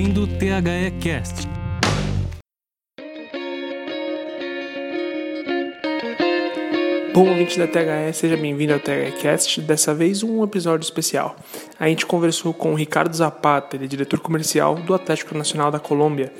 ouvindo o THE Cast. Bom ouvinte da THE, seja bem-vindo ao THEcast, dessa vez um episódio especial. A gente conversou com o Ricardo Zapata, ele é diretor comercial do Atlético Nacional da Colômbia,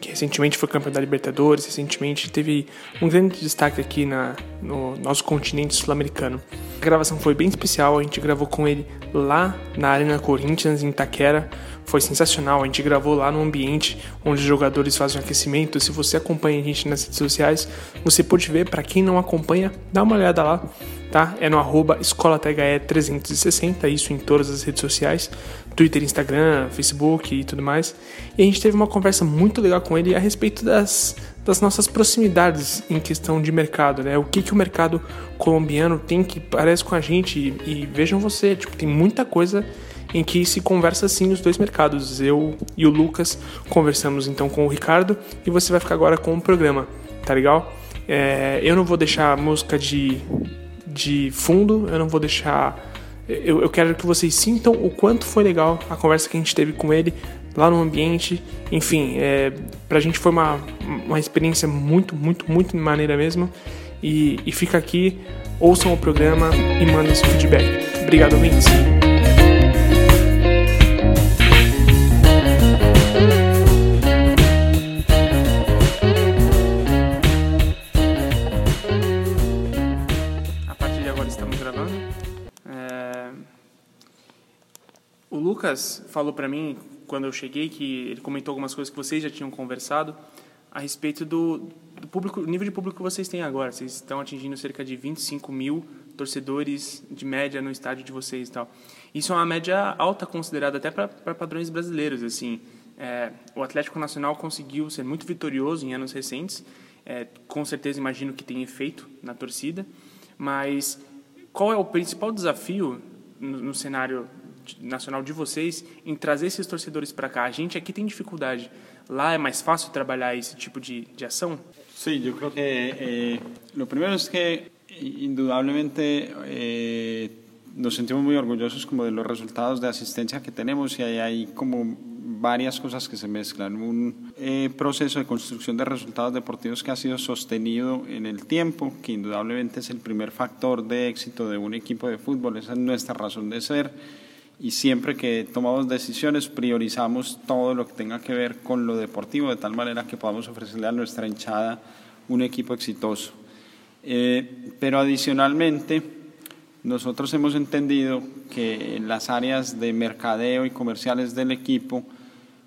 que recentemente foi campeão da Libertadores, recentemente teve um grande destaque aqui na, no nosso continente sul-americano. A gravação foi bem especial, a gente gravou com ele lá na Arena Corinthians, em Itaquera, foi sensacional. A gente gravou lá no ambiente onde os jogadores fazem aquecimento. Se você acompanha a gente nas redes sociais, você pode ver. Para quem não acompanha, dá uma olhada lá, tá? É no arroba escolathe360, isso em todas as redes sociais, Twitter, Instagram, Facebook e tudo mais. E a gente teve uma conversa muito legal com ele a respeito das, das nossas proximidades em questão de mercado, né? O que, que o mercado colombiano tem que parece com a gente e, e vejam você, tipo, tem muita coisa em que se conversa assim os dois mercados. Eu e o Lucas conversamos então com o Ricardo e você vai ficar agora com o programa, tá legal? É, eu não vou deixar música de, de fundo, eu não vou deixar. Eu, eu quero que vocês sintam o quanto foi legal a conversa que a gente teve com ele lá no ambiente. Enfim, é, pra gente foi uma, uma experiência muito, muito, muito maneira mesmo. E, e fica aqui, ouçam o programa e mandem seu feedback. Obrigado, ouvintes. O Lucas falou para mim quando eu cheguei que ele comentou algumas coisas que vocês já tinham conversado a respeito do, do público, nível de público que vocês têm agora. Vocês estão atingindo cerca de 25 mil torcedores de média no estádio de vocês e tal. Isso é uma média alta considerada até para padrões brasileiros. Assim, É, o Atlético Nacional conseguiu ser muito vitorioso em anos recentes. É, com certeza imagino que tem efeito na torcida. Mas qual é o principal desafio no, no cenário nacional de vocês em trazer esses torcedores para cá? A gente aqui tem dificuldade. Lá é mais fácil trabalhar esse tipo de, de ação? Sí, yo creo que eh, lo primero es que indudablemente eh, nos sentimos muy orgullosos como de los resultados de asistencia que tenemos y hay, hay como varias cosas que se mezclan. Un eh, proceso de construcción de resultados deportivos que ha sido sostenido en el tiempo, que indudablemente es el primer factor de éxito de un equipo de fútbol, esa es nuestra razón de ser y siempre que tomamos decisiones priorizamos todo lo que tenga que ver con lo deportivo de tal manera que podamos ofrecerle a nuestra hinchada un equipo exitoso. Eh, pero adicionalmente, nosotros hemos entendido que en las áreas de mercadeo y comerciales del equipo,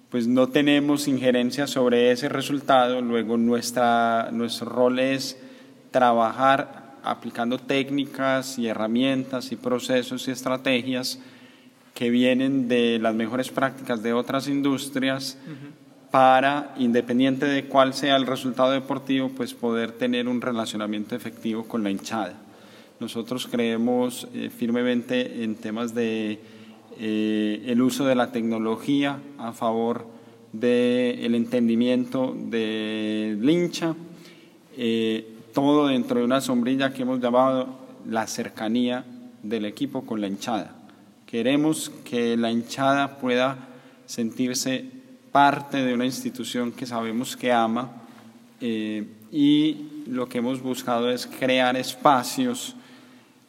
pues no tenemos injerencia sobre ese resultado, luego nuestra, nuestro rol es trabajar aplicando técnicas y herramientas y procesos y estrategias que vienen de las mejores prácticas de otras industrias para, independiente de cuál sea el resultado deportivo, pues poder tener un relacionamiento efectivo con la hinchada. Nosotros creemos eh, firmemente en temas de eh, el uso de la tecnología a favor del entendimiento del hincha, eh, todo dentro de una sombrilla que hemos llamado la cercanía del equipo con la hinchada. Queremos que la hinchada pueda sentirse parte de una institución que sabemos que ama eh, y lo que hemos buscado es crear espacios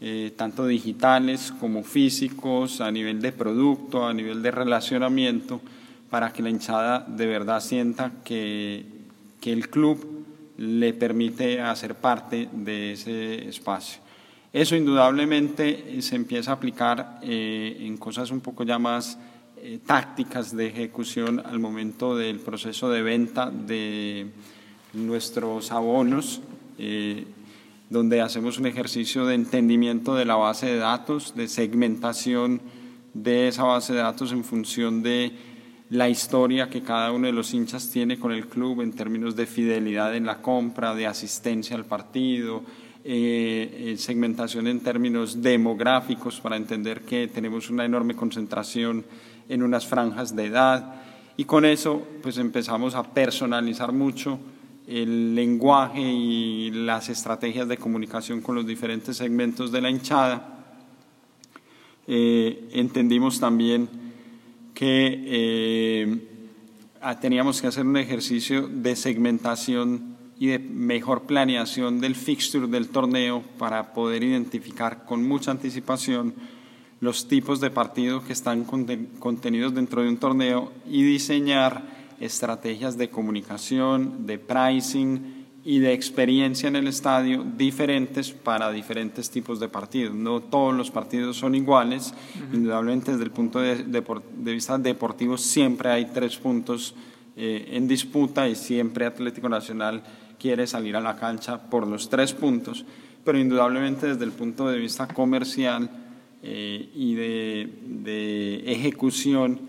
eh, tanto digitales como físicos, a nivel de producto, a nivel de relacionamiento, para que la hinchada de verdad sienta que, que el club le permite hacer parte de ese espacio. Eso indudablemente se empieza a aplicar eh, en cosas un poco ya más eh, tácticas de ejecución al momento del proceso de venta de nuestros abonos, eh, donde hacemos un ejercicio de entendimiento de la base de datos, de segmentación de esa base de datos en función de la historia que cada uno de los hinchas tiene con el club en términos de fidelidad en la compra, de asistencia al partido, eh, segmentación en términos demográficos para entender que tenemos una enorme concentración en unas franjas de edad y con eso pues empezamos a personalizar mucho el lenguaje y las estrategias de comunicación con los diferentes segmentos de la hinchada. Eh, entendimos también que eh, teníamos que hacer un ejercicio de segmentación y de mejor planeación del fixture del torneo para poder identificar con mucha anticipación los tipos de partidos que están contenidos dentro de un torneo y diseñar estrategias de comunicación, de pricing y de experiencia en el estadio diferentes para diferentes tipos de partidos. No todos los partidos son iguales, indudablemente desde el punto de, vista deportivo siempre hay tres puntos eh, en disputa y siempre Atlético Nacional quiere salir a la cancha por los tres puntos, pero indudablemente desde el punto de vista comercial eh, y de, ejecución,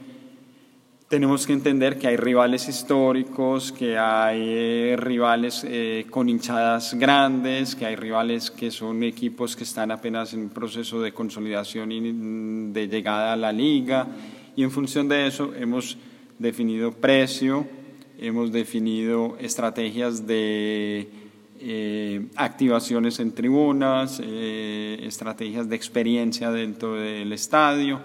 tenemos que entender que hay rivales históricos, que hay eh, rivales eh, con hinchadas grandes, que hay rivales que son equipos que están apenas en un proceso de consolidación y de llegada a la liga. Y en función de eso hemos definido precio, hemos definido estrategias de eh, activaciones en tribunas, eh, estrategias de experiencia dentro del estadio,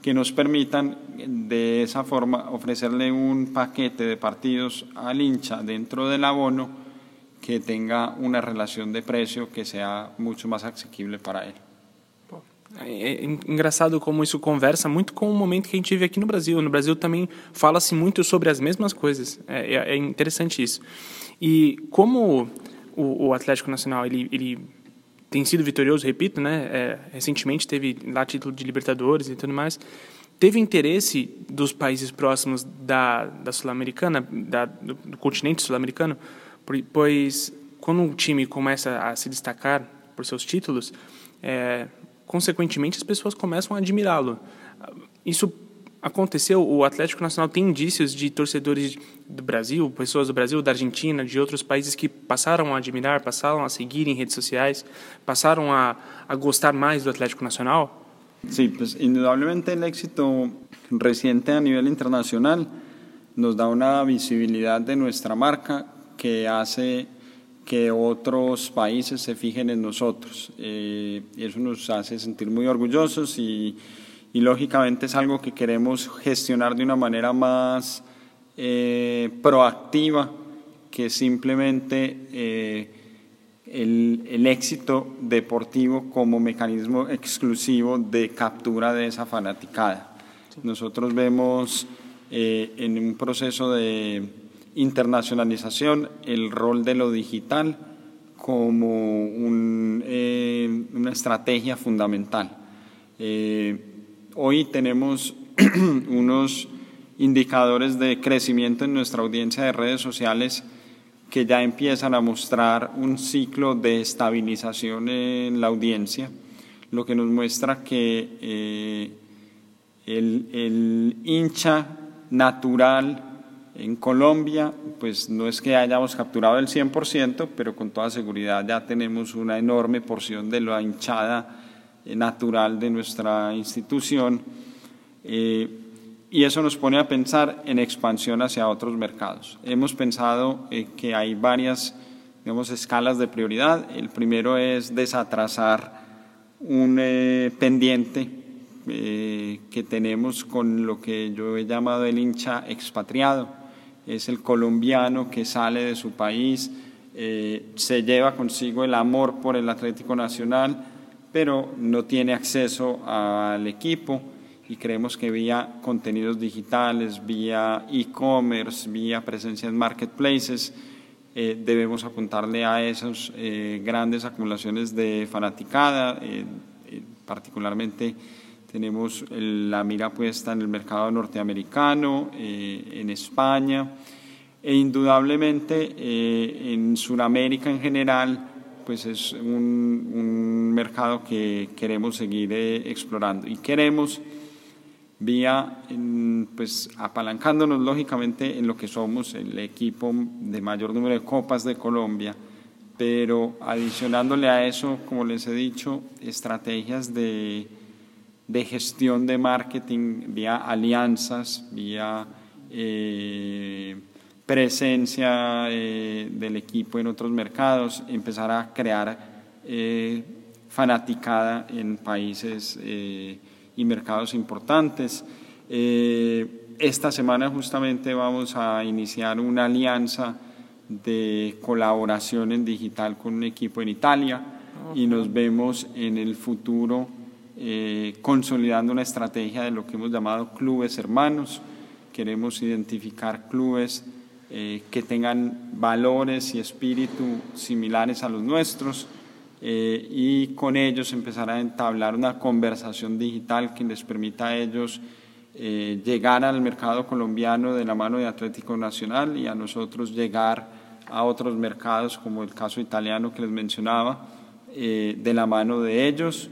que nos permitan de esa forma ofrecerle un paquete de partidos al hincha dentro del abono que tenga una relación de precio que sea mucho más asequible para él. É engraçado como isso conversa muito com o momento que a gente vive aqui no Brasil. No Brasil também fala-se muito sobre as mesmas coisas. É, é, interessante isso. E como o, o Atlético Nacional ele, ele tem sido vitorioso, repito, né? É, recentemente teve lá título de Libertadores e tudo mais. Teve interesse dos países próximos da, da Sul-Americana, do, do, continente sul-americano, pois quando um time começa a se destacar por seus títulos, é, consequentemente as pessoas começam a admirá-lo. Isso aconteceu, o Atlético Nacional tem indícios de torcedores do Brasil, pessoas do Brasil, da Argentina, de outros países que passaram a admirar, passaram a seguir em redes sociais, passaram a, a gostar mais do Atlético Nacional? Sí, pues indudablemente el éxito reciente a nivel internacional nos da una visibilidad de nuestra marca que hace que otros países se fijen en nosotros. Eh, eso nos hace sentir muy orgullosos y y lógicamente es algo que queremos gestionar de una manera más eh, proactiva que simplemente eh, el, el, éxito deportivo como mecanismo exclusivo de captura de esa fanaticada. Nosotros vemos eh, en un proceso de internacionalización el rol de lo digital como un, una estrategia fundamental. Hoy tenemos unos indicadores de crecimiento en nuestra audiencia de redes sociales que ya empiezan a mostrar un ciclo de estabilización en la audiencia, lo que nos muestra que eh, el, hincha natural en Colombia, pues no es que hayamos capturado el 100%, pero con toda seguridad ya tenemos una enorme porción de la hinchada eh, natural de nuestra institución eh, y eso nos pone a pensar en expansión hacia otros mercados. Hemos pensado eh, que hay varias digamos, escalas de prioridad. El primero es desatrasar un pendiente que tenemos con lo que yo he llamado el hincha expatriado. Es el colombiano que sale de su país, se lleva consigo el amor por el Atlético Nacional, pero no tiene acceso al equipo y creemos que vía contenidos digitales, vía e-commerce, vía presencia en marketplaces, eh, debemos apuntarle a esas eh, grandes acumulaciones de fanaticada, eh, particularmente tenemos la mira puesta en el mercado norteamericano, en España e indudablemente en Sudamérica en general pues es un, mercado que queremos seguir eh, explorando. Y queremos vía pues apalancándonos lógicamente en lo que somos el equipo de mayor número de copas de Colombia pero adicionándole a eso como les he dicho estrategias de, de gestión de marketing vía alianzas vía eh, presencia eh, del equipo en otros mercados, empezar a crear eh, fanaticada en países eh, y mercados importantes. esta semana justamente vamos a iniciar una alianza de colaboración en digital con un equipo en Italia y nos vemos en el futuro eh, consolidando una estrategia de lo que hemos llamado clubes hermanos. Queremos identificar clubes eh, que tengan valores y espíritu similares a los nuestros eh, y con ellos empezar a entablar una conversación digital que les permita a ellos llegar al mercado colombiano de la mano de Atlético Nacional y a nosotros llegar a otros mercados como el caso italiano que les mencionaba de la mano de ellos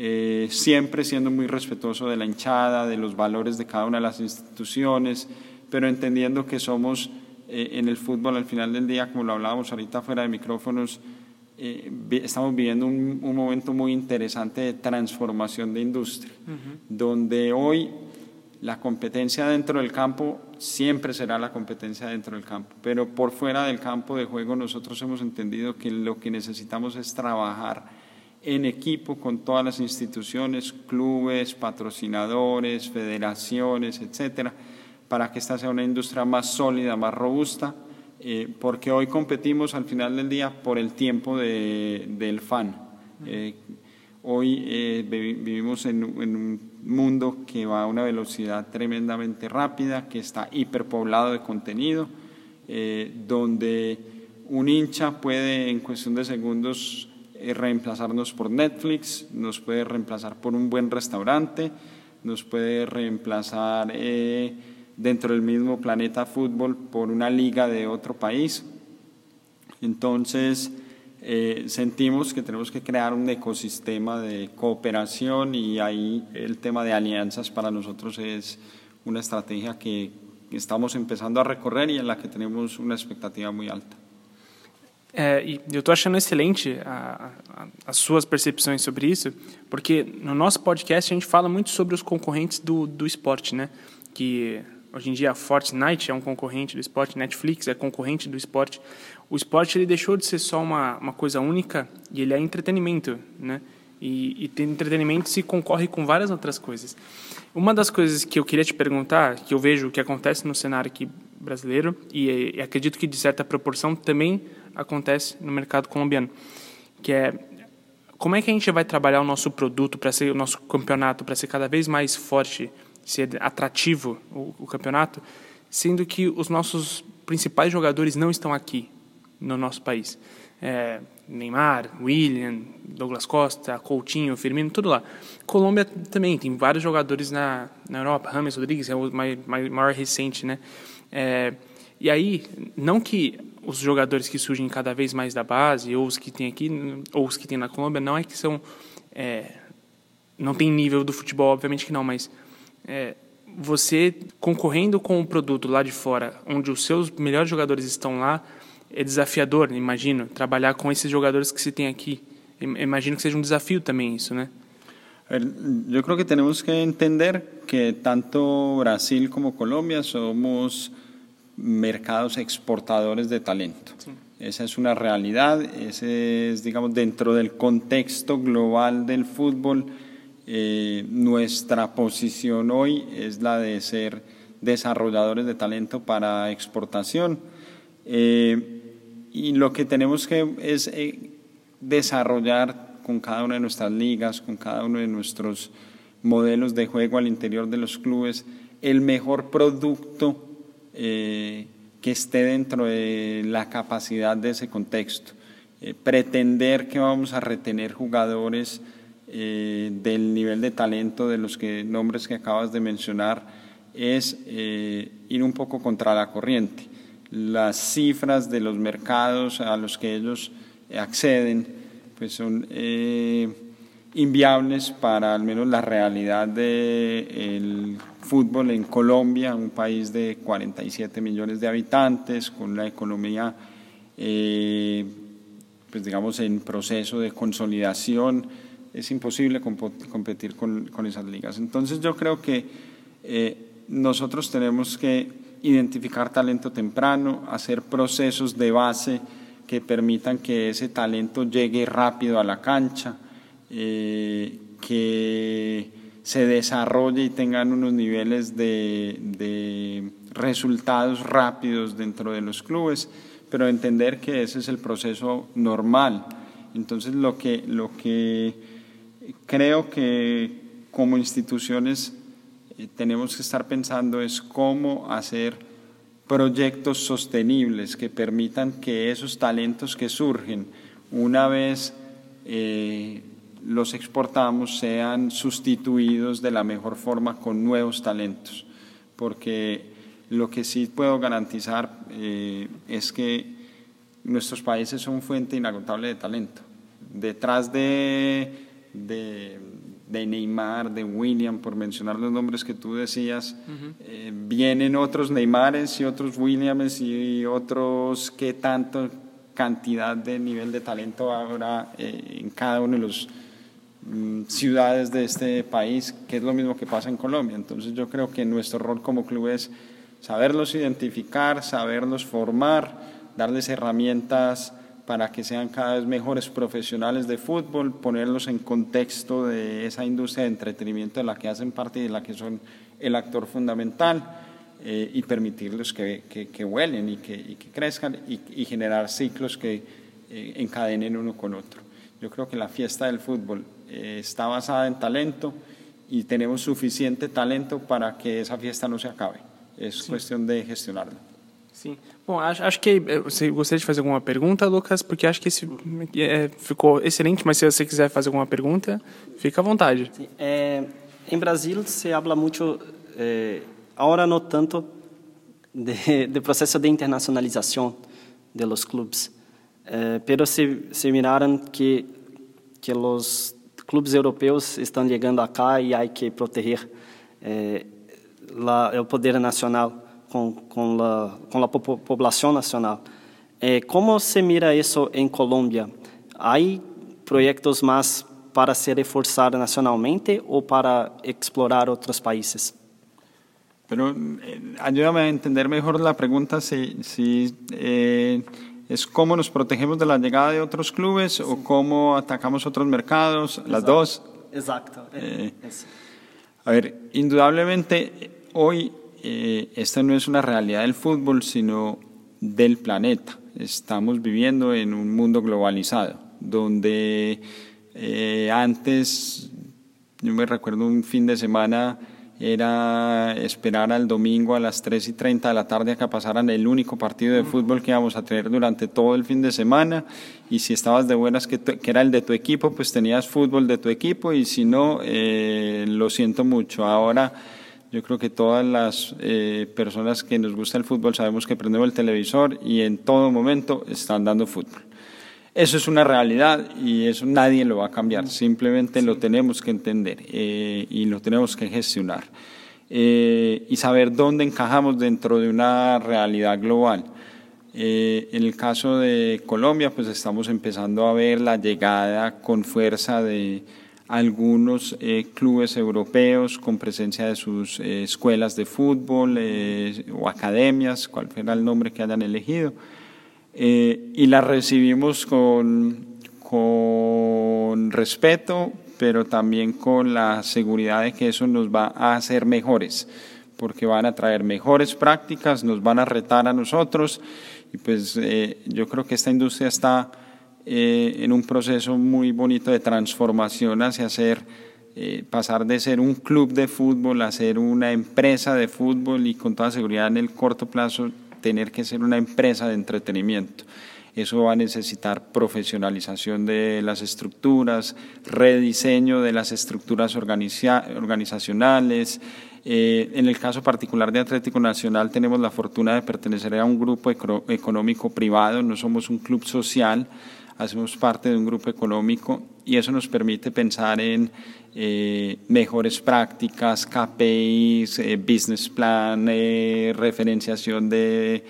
eh, siempre siendo muy respetuoso de la hinchada, de los valores de cada una de las instituciones, pero entendiendo que somos eh, en el fútbol al final del día, como lo hablábamos ahorita fuera de micrófonos, eh, estamos viviendo un, momento muy interesante de transformación de industria, donde hoy la competencia dentro del campo siempre será la competencia dentro del campo, pero por fuera del campo de juego nosotros hemos entendido que lo que necesitamos es trabajar en equipo con todas las instituciones, clubes, patrocinadores, federaciones, etcétera, para que esta sea una industria más sólida, más robusta, eh, porque hoy competimos al final del día por el tiempo del fan. Eh, hoy eh, vivimos en, un mundo que va a una velocidad tremendamente rápida, que está hiperpoblado de contenido, donde un hincha puede en cuestión de segundos eh, reemplazarnos por Netflix, nos puede reemplazar por un buen restaurante, nos puede reemplazar eh, dentro del mismo planeta fútbol por una liga de otro país. Entonces, eh, sentimos que tenemos que crear un ecosistema de cooperación y ahí el tema de alianzas para nosotros es una estrategia que estamos empezando a recorrer y en la que tenemos una expectativa muy alta. É, e eu estou achando excelente a, a, as suas percepções sobre isso, porque no nosso podcast a gente fala muito sobre os concorrentes do, do esporte, né? Que hoje em dia a Fortnite é um concorrente do esporte, Netflix é concorrente do esporte. O esporte ele deixou de ser só uma, uma coisa única e ele é entretenimento, né? E, e entretenimento se concorre com várias outras coisas. Uma das coisas que eu queria te perguntar, que eu vejo que acontece no cenário aqui brasileiro e, e acredito que de certa proporção também acontece no mercado colombiano, que é como é que a gente vai trabalhar o nosso produto para ser o nosso campeonato para ser cada vez mais forte, ser atrativo o, o, campeonato, sendo que os nossos principais jogadores não estão aqui no nosso país. É, Neymar, William, Douglas Costa, Coutinho, Firmino, tudo lá. Colômbia também tem vários jogadores na, na Europa. Rames Rodrigues é o mais, maior recente, né? É, e aí, não que os jogadores que surgem cada vez mais da base, ou os que tem aqui, ou os que tem na Colômbia, não é que são. É, não tem nível do futebol, obviamente que não, mas é, você concorrendo com o produto lá de fora, onde os seus melhores jogadores estão lá, é desafiador, imagino, trabalhar com esses jogadores que se tem aqui. Imagino que seja um desafio também isso, né? Eu creo que temos que entender que tanto Brasil como Colômbia somos mercados exportadores de talento. Esa es una realidad, ese es, digamos, dentro del contexto global del fútbol, eh, nuestra posición hoy es la de ser desarrolladores de talento para exportación. Eh, y lo que tenemos que es eh, desarrollar con cada una de nuestras ligas, con cada uno de nuestros modelos de juego al interior de los clubes, el mejor producto eh, que esté dentro de la capacidad de ese contexto. Eh, pretender que vamos a retener jugadores eh, del nivel de talento de los que, nombres que acabas de mencionar es ir un poco contra la corriente. Las cifras de los mercados a los que ellos acceden pues son inviables para al menos la realidad del fútbol en Colombia, un país de 47 millones de habitantes, con la economía, eh, pues digamos, en proceso de consolidación, es imposible competir con, esas ligas. Entonces yo creo que eh, nosotros tenemos que identificar talento temprano, hacer procesos de base que permitan que ese talento llegue rápido a la cancha, eh, que se desarrolle y tengan unos niveles de, resultados rápidos dentro de los clubes, pero entender que ese es el proceso normal. Entonces lo que, lo que creo que como instituciones eh, tenemos que estar pensando es cómo hacer proyectos sostenibles que permitan que esos talentos que surgen una vez eh, los exportamos sean sustituidos de la mejor forma con nuevos talentos, porque lo que sí puedo garantizar eh, es que nuestros países son fuente inagotable de talento. Detrás de, de, Neymar, de William, por mencionar los nombres que tú decías, eh, vienen otros Neymares y otros Williams y otros que tanto cantidad de nivel de talento habrá eh, en cada uno de los ciudades de este país, que es lo mismo que pasa en Colombia. Entonces yo creo que nuestro rol como club es saberlos identificar, saberlos formar, darles herramientas para que sean cada vez mejores profesionales de fútbol, ponerlos en contexto de esa industria de entretenimiento de la que hacen parte y de la que son el actor fundamental eh, y permitirles que, que, huelen y que, que crezcan y, generar ciclos que eh, encadenen uno con otro. Yo creo que la fiesta del fútbol eh, está basada en talento y tenemos suficiente talento para que essa fiesta não se acabe. É questão de gestionarla. Sim. Bom, acho, acho que eh, você gostaria de fazer alguma pergunta, Lucas, porque acho que esse é, ficou excelente, mas se você quiser fazer alguma pergunta, fica à vontade. Sim. É, em Brasil se habla muito, é, agora não tanto, de, de processo de internacionalização de los clubes, é, pero se, se miraram que que os clubes europeus estão chegando acá e há que proteger eh, o poder nacional com, com, com a população nacional. Eh, como se mira isso em Colômbia? Há projetos mais para se reforçar nacionalmente ou para explorar outros países? Pero eh, ayúdame a entender mejor la pregunta si, si eh, es cómo nos protegemos de la llegada de otros clubes o cómo atacamos otros mercados, las dos. Exacto. Eh, a ver, indudablemente hoy eh, esta no es una realidad del fútbol, sino del planeta. Estamos viviendo en un mundo globalizado, donde eh, antes, yo me recuerdo un fin de semana, era esperar al domingo a las 3 y 30 de la tarde a que pasaran el único partido de fútbol que íbamos a tener durante todo el fin de semana y si estabas de buenas que, que era el de tu equipo, pues tenías fútbol de tu equipo y si no, eh, lo siento mucho. Ahora yo creo que todas las eh, personas que nos gusta el fútbol sabemos que prendemos el televisor y en todo momento están dando fútbol. Eso es una realidad y eso nadie lo va a cambiar, simplemente lo tenemos que entender eh, y lo tenemos que gestionar eh, y saber dónde encajamos dentro de una realidad global. Eh, en el caso de Colombia, pues estamos empezando a ver la llegada con fuerza de algunos clubes europeos con presencia de sus escuelas de fútbol o academias, cual fuera el nombre que hayan elegido. Eh, y la recibimos con, con respeto, pero también con la seguridad de que eso nos va a hacer mejores, porque van a traer mejores prácticas, nos van a retar a nosotros. Y pues eh, yo creo que esta industria está eh, en un proceso muy bonito de transformación hacia ser pasar de ser un club de fútbol a ser una empresa de fútbol y con toda seguridad en el corto plazo tener que ser una empresa de entretenimiento. Eso va a necesitar profesionalización de las estructuras, rediseño de las estructuras organizacionales. Eh, en el caso particular de Atlético Nacional tenemos la fortuna de pertenecer a un grupo económico privado, no somos un club social, hacemos parte de un grupo económico y eso nos permite pensar en eh, mejores prácticas, KPIs, eh, business plan, eh, referenciación de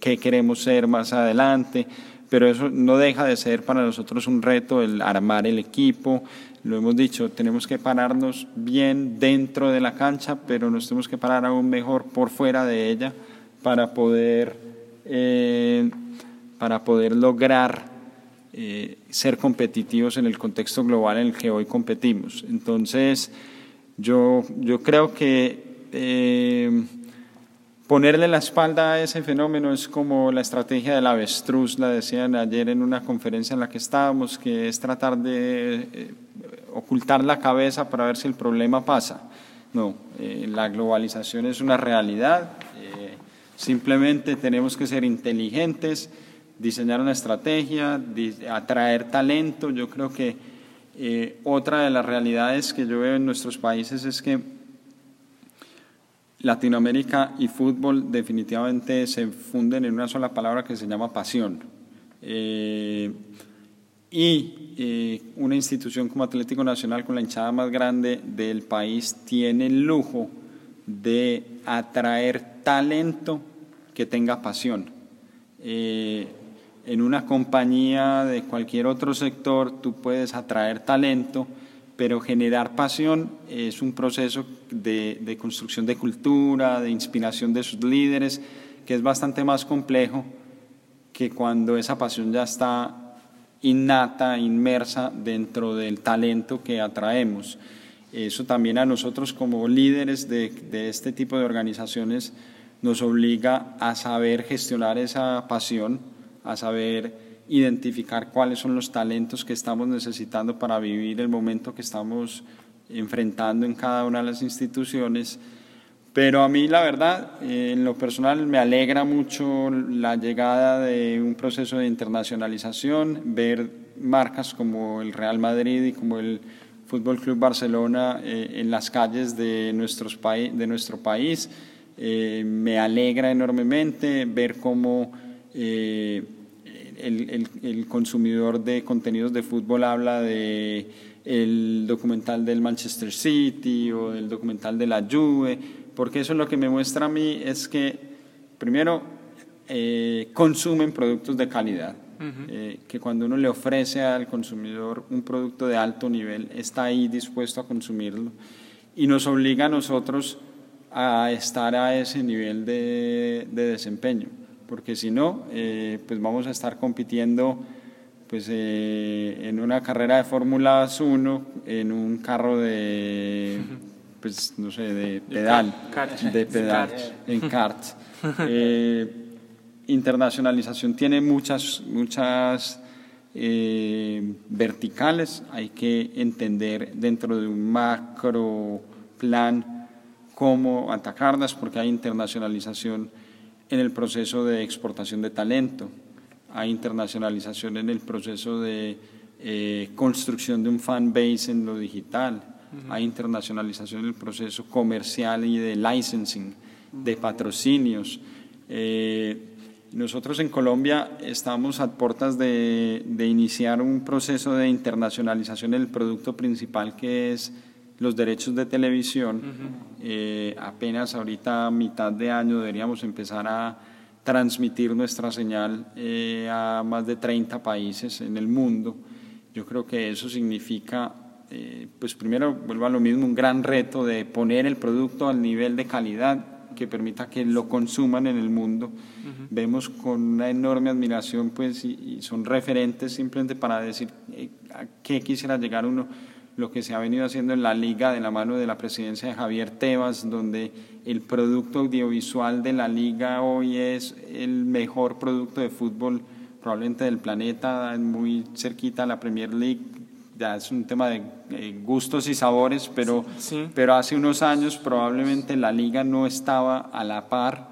qué queremos ser más adelante, pero eso no deja de ser para nosotros un reto el armar el equipo. Lo hemos dicho, tenemos que pararnos bien dentro de la cancha, pero nos tenemos que parar aún mejor por fuera de ella para poder, para poder lograr eh, ser competitivos en el contexto global en el que hoy competimos. Entonces, yo, yo creo que eh, ponerle la espalda a ese fenómeno es como la estrategia del avestruz, la decían ayer en una conferencia en la que estábamos, que es tratar de eh, ocultar la cabeza para ver si el problema pasa. No, la globalización es una realidad, simplemente tenemos que ser inteligentes, diseñar una estrategia, atraer talento. Yo creo que eh, otra de las realidades que yo veo en nuestros países es que Latinoamérica y fútbol definitivamente se funden en una sola palabra que se llama pasión. Eh, y eh, una institución como Atlético Nacional, con la hinchada más grande del país, tiene el lujo de atraer talento que tenga pasión en una compañía de cualquier otro sector tú puedes atraer talento, pero generar pasión es un proceso de, construcción de cultura, de inspiración de sus líderes, que es bastante más complejo que cuando esa pasión ya está innata, inmersa dentro del talento que atraemos. Eso también a nosotros como líderes de, este tipo de organizaciones nos obliga a saber gestionar esa pasión, a saber identificar cuáles son los talentos que estamos necesitando para vivir el momento que estamos enfrentando en cada una de las instituciones. Pero a mí la verdad, en lo personal, me alegra mucho la llegada de un proceso de internacionalización, ver marcas como el Real Madrid y como el Fútbol Club Barcelona eh, en las calles de, nuestros de nuestro país. Eh, me alegra enormemente ver cómo eh, el, el, consumidor de contenidos de fútbol habla de el documental del Manchester City o el documental de la Juve, porque eso es lo que me muestra a mí es que, primero, eh, consumen productos de calidad, eh, que cuando uno le ofrece al consumidor un producto de alto nivel, está ahí dispuesto a consumirlo y nos obliga a nosotros a estar a ese nivel de, de desempeño porque si no, eh, pues vamos a estar compitiendo pues, eh, en una carrera de Fórmula 1, en un carro de, pues, no sé, de pedal, de pedal, en kart. Eh, internacionalización tiene muchas, muchas verticales, hay que entender dentro de un macro plan cómo atacarlas, porque hay internacionalización en el proceso de exportación de talento, hay internacionalización en el proceso de eh, construcción de un fan base en lo digital, hay internacionalización en el proceso comercial y de licensing, de patrocinios. Eh, nosotros en Colombia estamos a puertas de, de, iniciar un proceso de internacionalización del producto principal que es los derechos de televisión. Eh, apenas ahorita a mitad de año deberíamos empezar a transmitir nuestra señal eh, a más de 30 países en el mundo. Yo creo que eso significa, eh, pues primero, vuelvo a lo mismo, un gran reto de poner el producto al nivel de calidad que permita que lo consuman en el mundo. Vemos con una enorme admiración, pues, y, y son referentes simplemente para decir a qué quisiera llegar uno lo que se ha venido haciendo en la liga de la mano de la presidencia de Javier Tebas, donde el producto audiovisual de la liga hoy es el mejor producto de fútbol probablemente del planeta, muy cerquita a la Premier League, ya es un tema de gustos y sabores, pero, pero hace unos años probablemente la liga no estaba a la par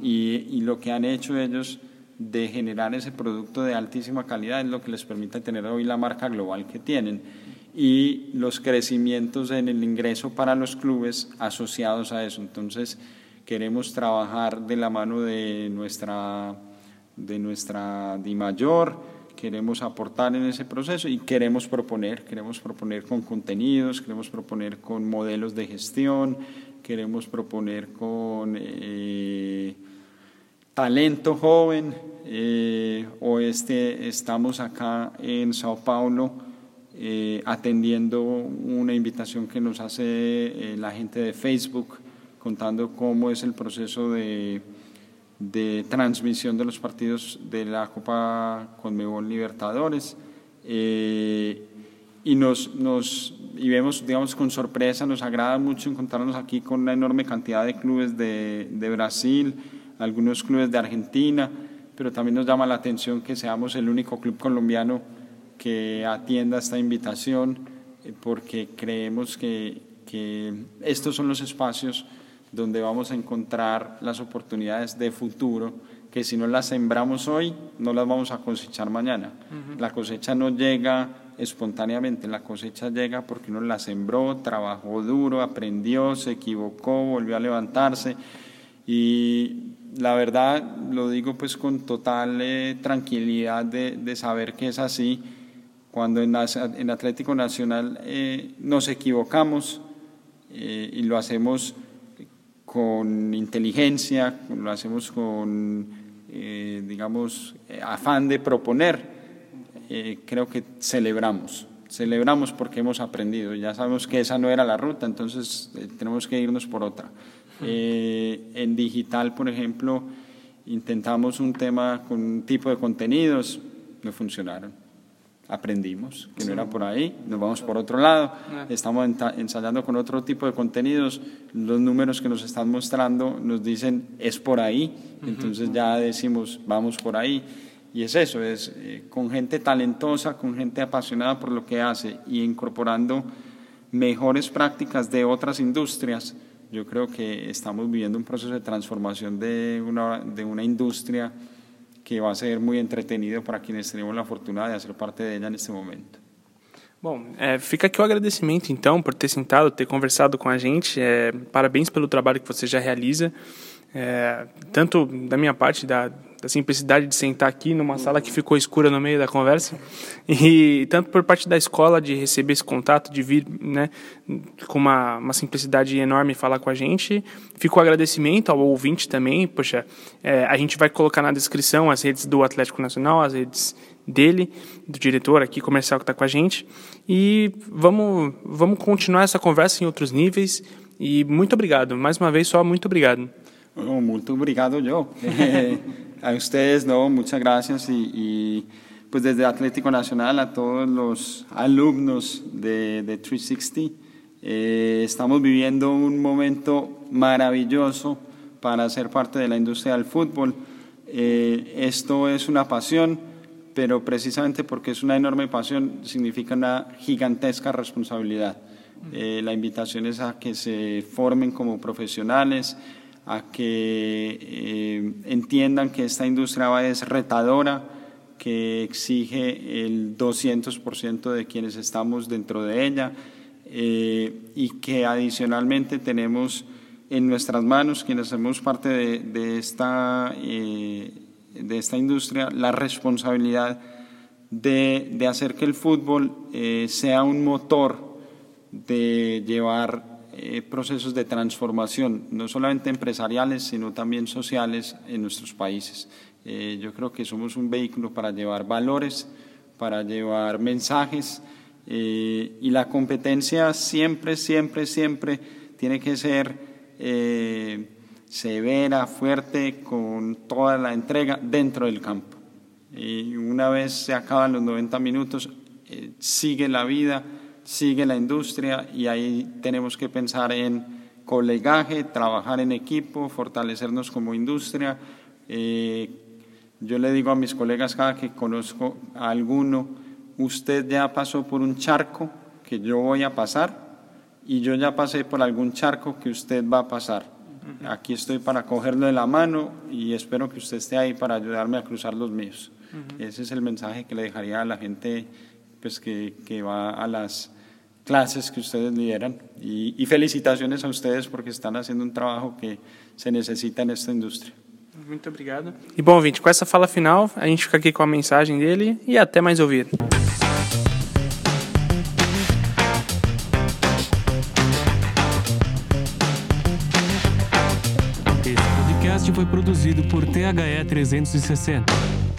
y, y lo que han hecho ellos de generar ese producto de altísima calidad es lo que les permite tener hoy la marca global que tienen y los crecimientos en el ingreso para los clubes asociados a eso. Entonces, queremos trabajar de la mano de nuestra, de nuestra DIMAYOR, queremos aportar en ese proceso y queremos proponer, queremos proponer con contenidos, queremos proponer con modelos de gestión, queremos proponer con eh, talento joven. Eh, o este, estamos acá en Sao Paulo eh, atendiendo una invitación que nos hace eh, la gente de Facebook, contando cómo es el proceso de, de transmisión de los partidos de la Copa Conmebol Libertadores. Eh, y nos, nos y vemos, digamos, con sorpresa, nos agrada mucho encontrarnos aquí con una enorme cantidad de clubes de, de Brasil, algunos clubes de Argentina, pero también nos llama la atención que seamos el único club colombiano que atienda esta invitación, eh, porque creemos que, que estos son los espacios donde vamos a encontrar las oportunidades de futuro que si no las sembramos hoy, no las vamos a cosechar mañana. La cosecha no llega espontáneamente, la cosecha llega porque uno la sembró, trabajó duro, aprendió, se equivocó, volvió a levantarse y la verdad lo digo pues con total eh, tranquilidad de, saber que es así. Cuando en, en Atlético Nacional eh, nos equivocamos eh, y lo hacemos con inteligencia, lo hacemos con, digamos, afán de proponer, eh, creo que celebramos. Celebramos porque hemos aprendido. Ya sabemos que esa no era la ruta, entonces eh, tenemos que irnos por otra. Eh, en digital, por ejemplo, intentamos un tema con un tipo de contenidos, no funcionaron. Aprendimos que no era por ahí, nos vamos por otro lado, estamos ensayando con otro tipo de contenidos, los números que nos están mostrando nos dicen es por ahí, entonces ya decimos vamos por ahí. Y es eso, es eh, con gente talentosa, con gente apasionada por lo que hace y incorporando mejores prácticas de otras industrias, yo creo que estamos viviendo un proceso de transformación de una, de una industria que va a ser muy entretenido para quienes tenemos la fortuna de hacer parte de ella en este momento. Bom, é, fica aqui o agradecimento então por ter sentado, ter conversado com a gente. É, parabéns pelo trabalho que você já realiza, é, tanto da minha parte, da, da simplicidade de sentar aqui numa sala que ficou escura no meio da conversa e tanto por parte da escola de receber esse contato, de vir, né, com uma, uma simplicidade enorme falar com a gente. Fica o agradecimento ao ouvinte também, poxa, é, a gente vai colocar na descrição as redes do Atlético Nacional, as redes dele, do diretor aqui comercial que está com a gente e vamos vamos continuar essa conversa em outros níveis e muito obrigado mais uma vez só muito obrigado. Oh, muito obrigado eu. A ustedes, no, muchas gracias y, pues desde Atlético Nacional a todos los alumnos de, de 360. Eh, estamos viviendo un momento maravilloso para ser parte de la industria del fútbol. Eh, esto es una pasión, pero precisamente porque es una enorme pasión significa una gigantesca responsabilidad. Eh, la invitación es a que se formen como profesionales, a que eh, entiendan que esta industria es retadora, que exige el 200% de quienes estamos dentro de ella eh, y que adicionalmente tenemos en nuestras manos, quienes somos parte de, esta, eh, de esta industria, la responsabilidad de, de hacer que el fútbol sea un motor de llevar eh, procesos de transformación, no solamente empresariales, sino también sociales en nuestros países. Eh, yo creo que somos un vehículo para llevar valores, para llevar mensajes eh, y la competencia siempre, siempre, siempre tiene que ser severa, fuerte, con toda la entrega dentro del campo. Y una vez se acaban los 90 minutos, sigue la vida sigue la industria y ahí tenemos que pensar en colegaje, trabajar en equipo, fortalecernos como industria. Eh, yo le digo a mis colegas cada que conozco a alguno, usted ya pasó por un charco que yo voy a pasar y yo ya pasé por algún charco que usted va a pasar. Aquí estoy para cogerlo de la mano y espero que usted esté ahí para ayudarme a cruzar los míos. Ese es el mensaje que le dejaría a la gente pues, que, que va a las clases que ustedes lideran y, y, felicitaciones a ustedes porque están haciendo un trabajo que se necesita nesta indústria. Muito obrigado. E bom, ouvinte, com essa fala final, a gente fica aqui com a mensagem dele e até mais ouvir. Esse podcast foi produzido por THE 360.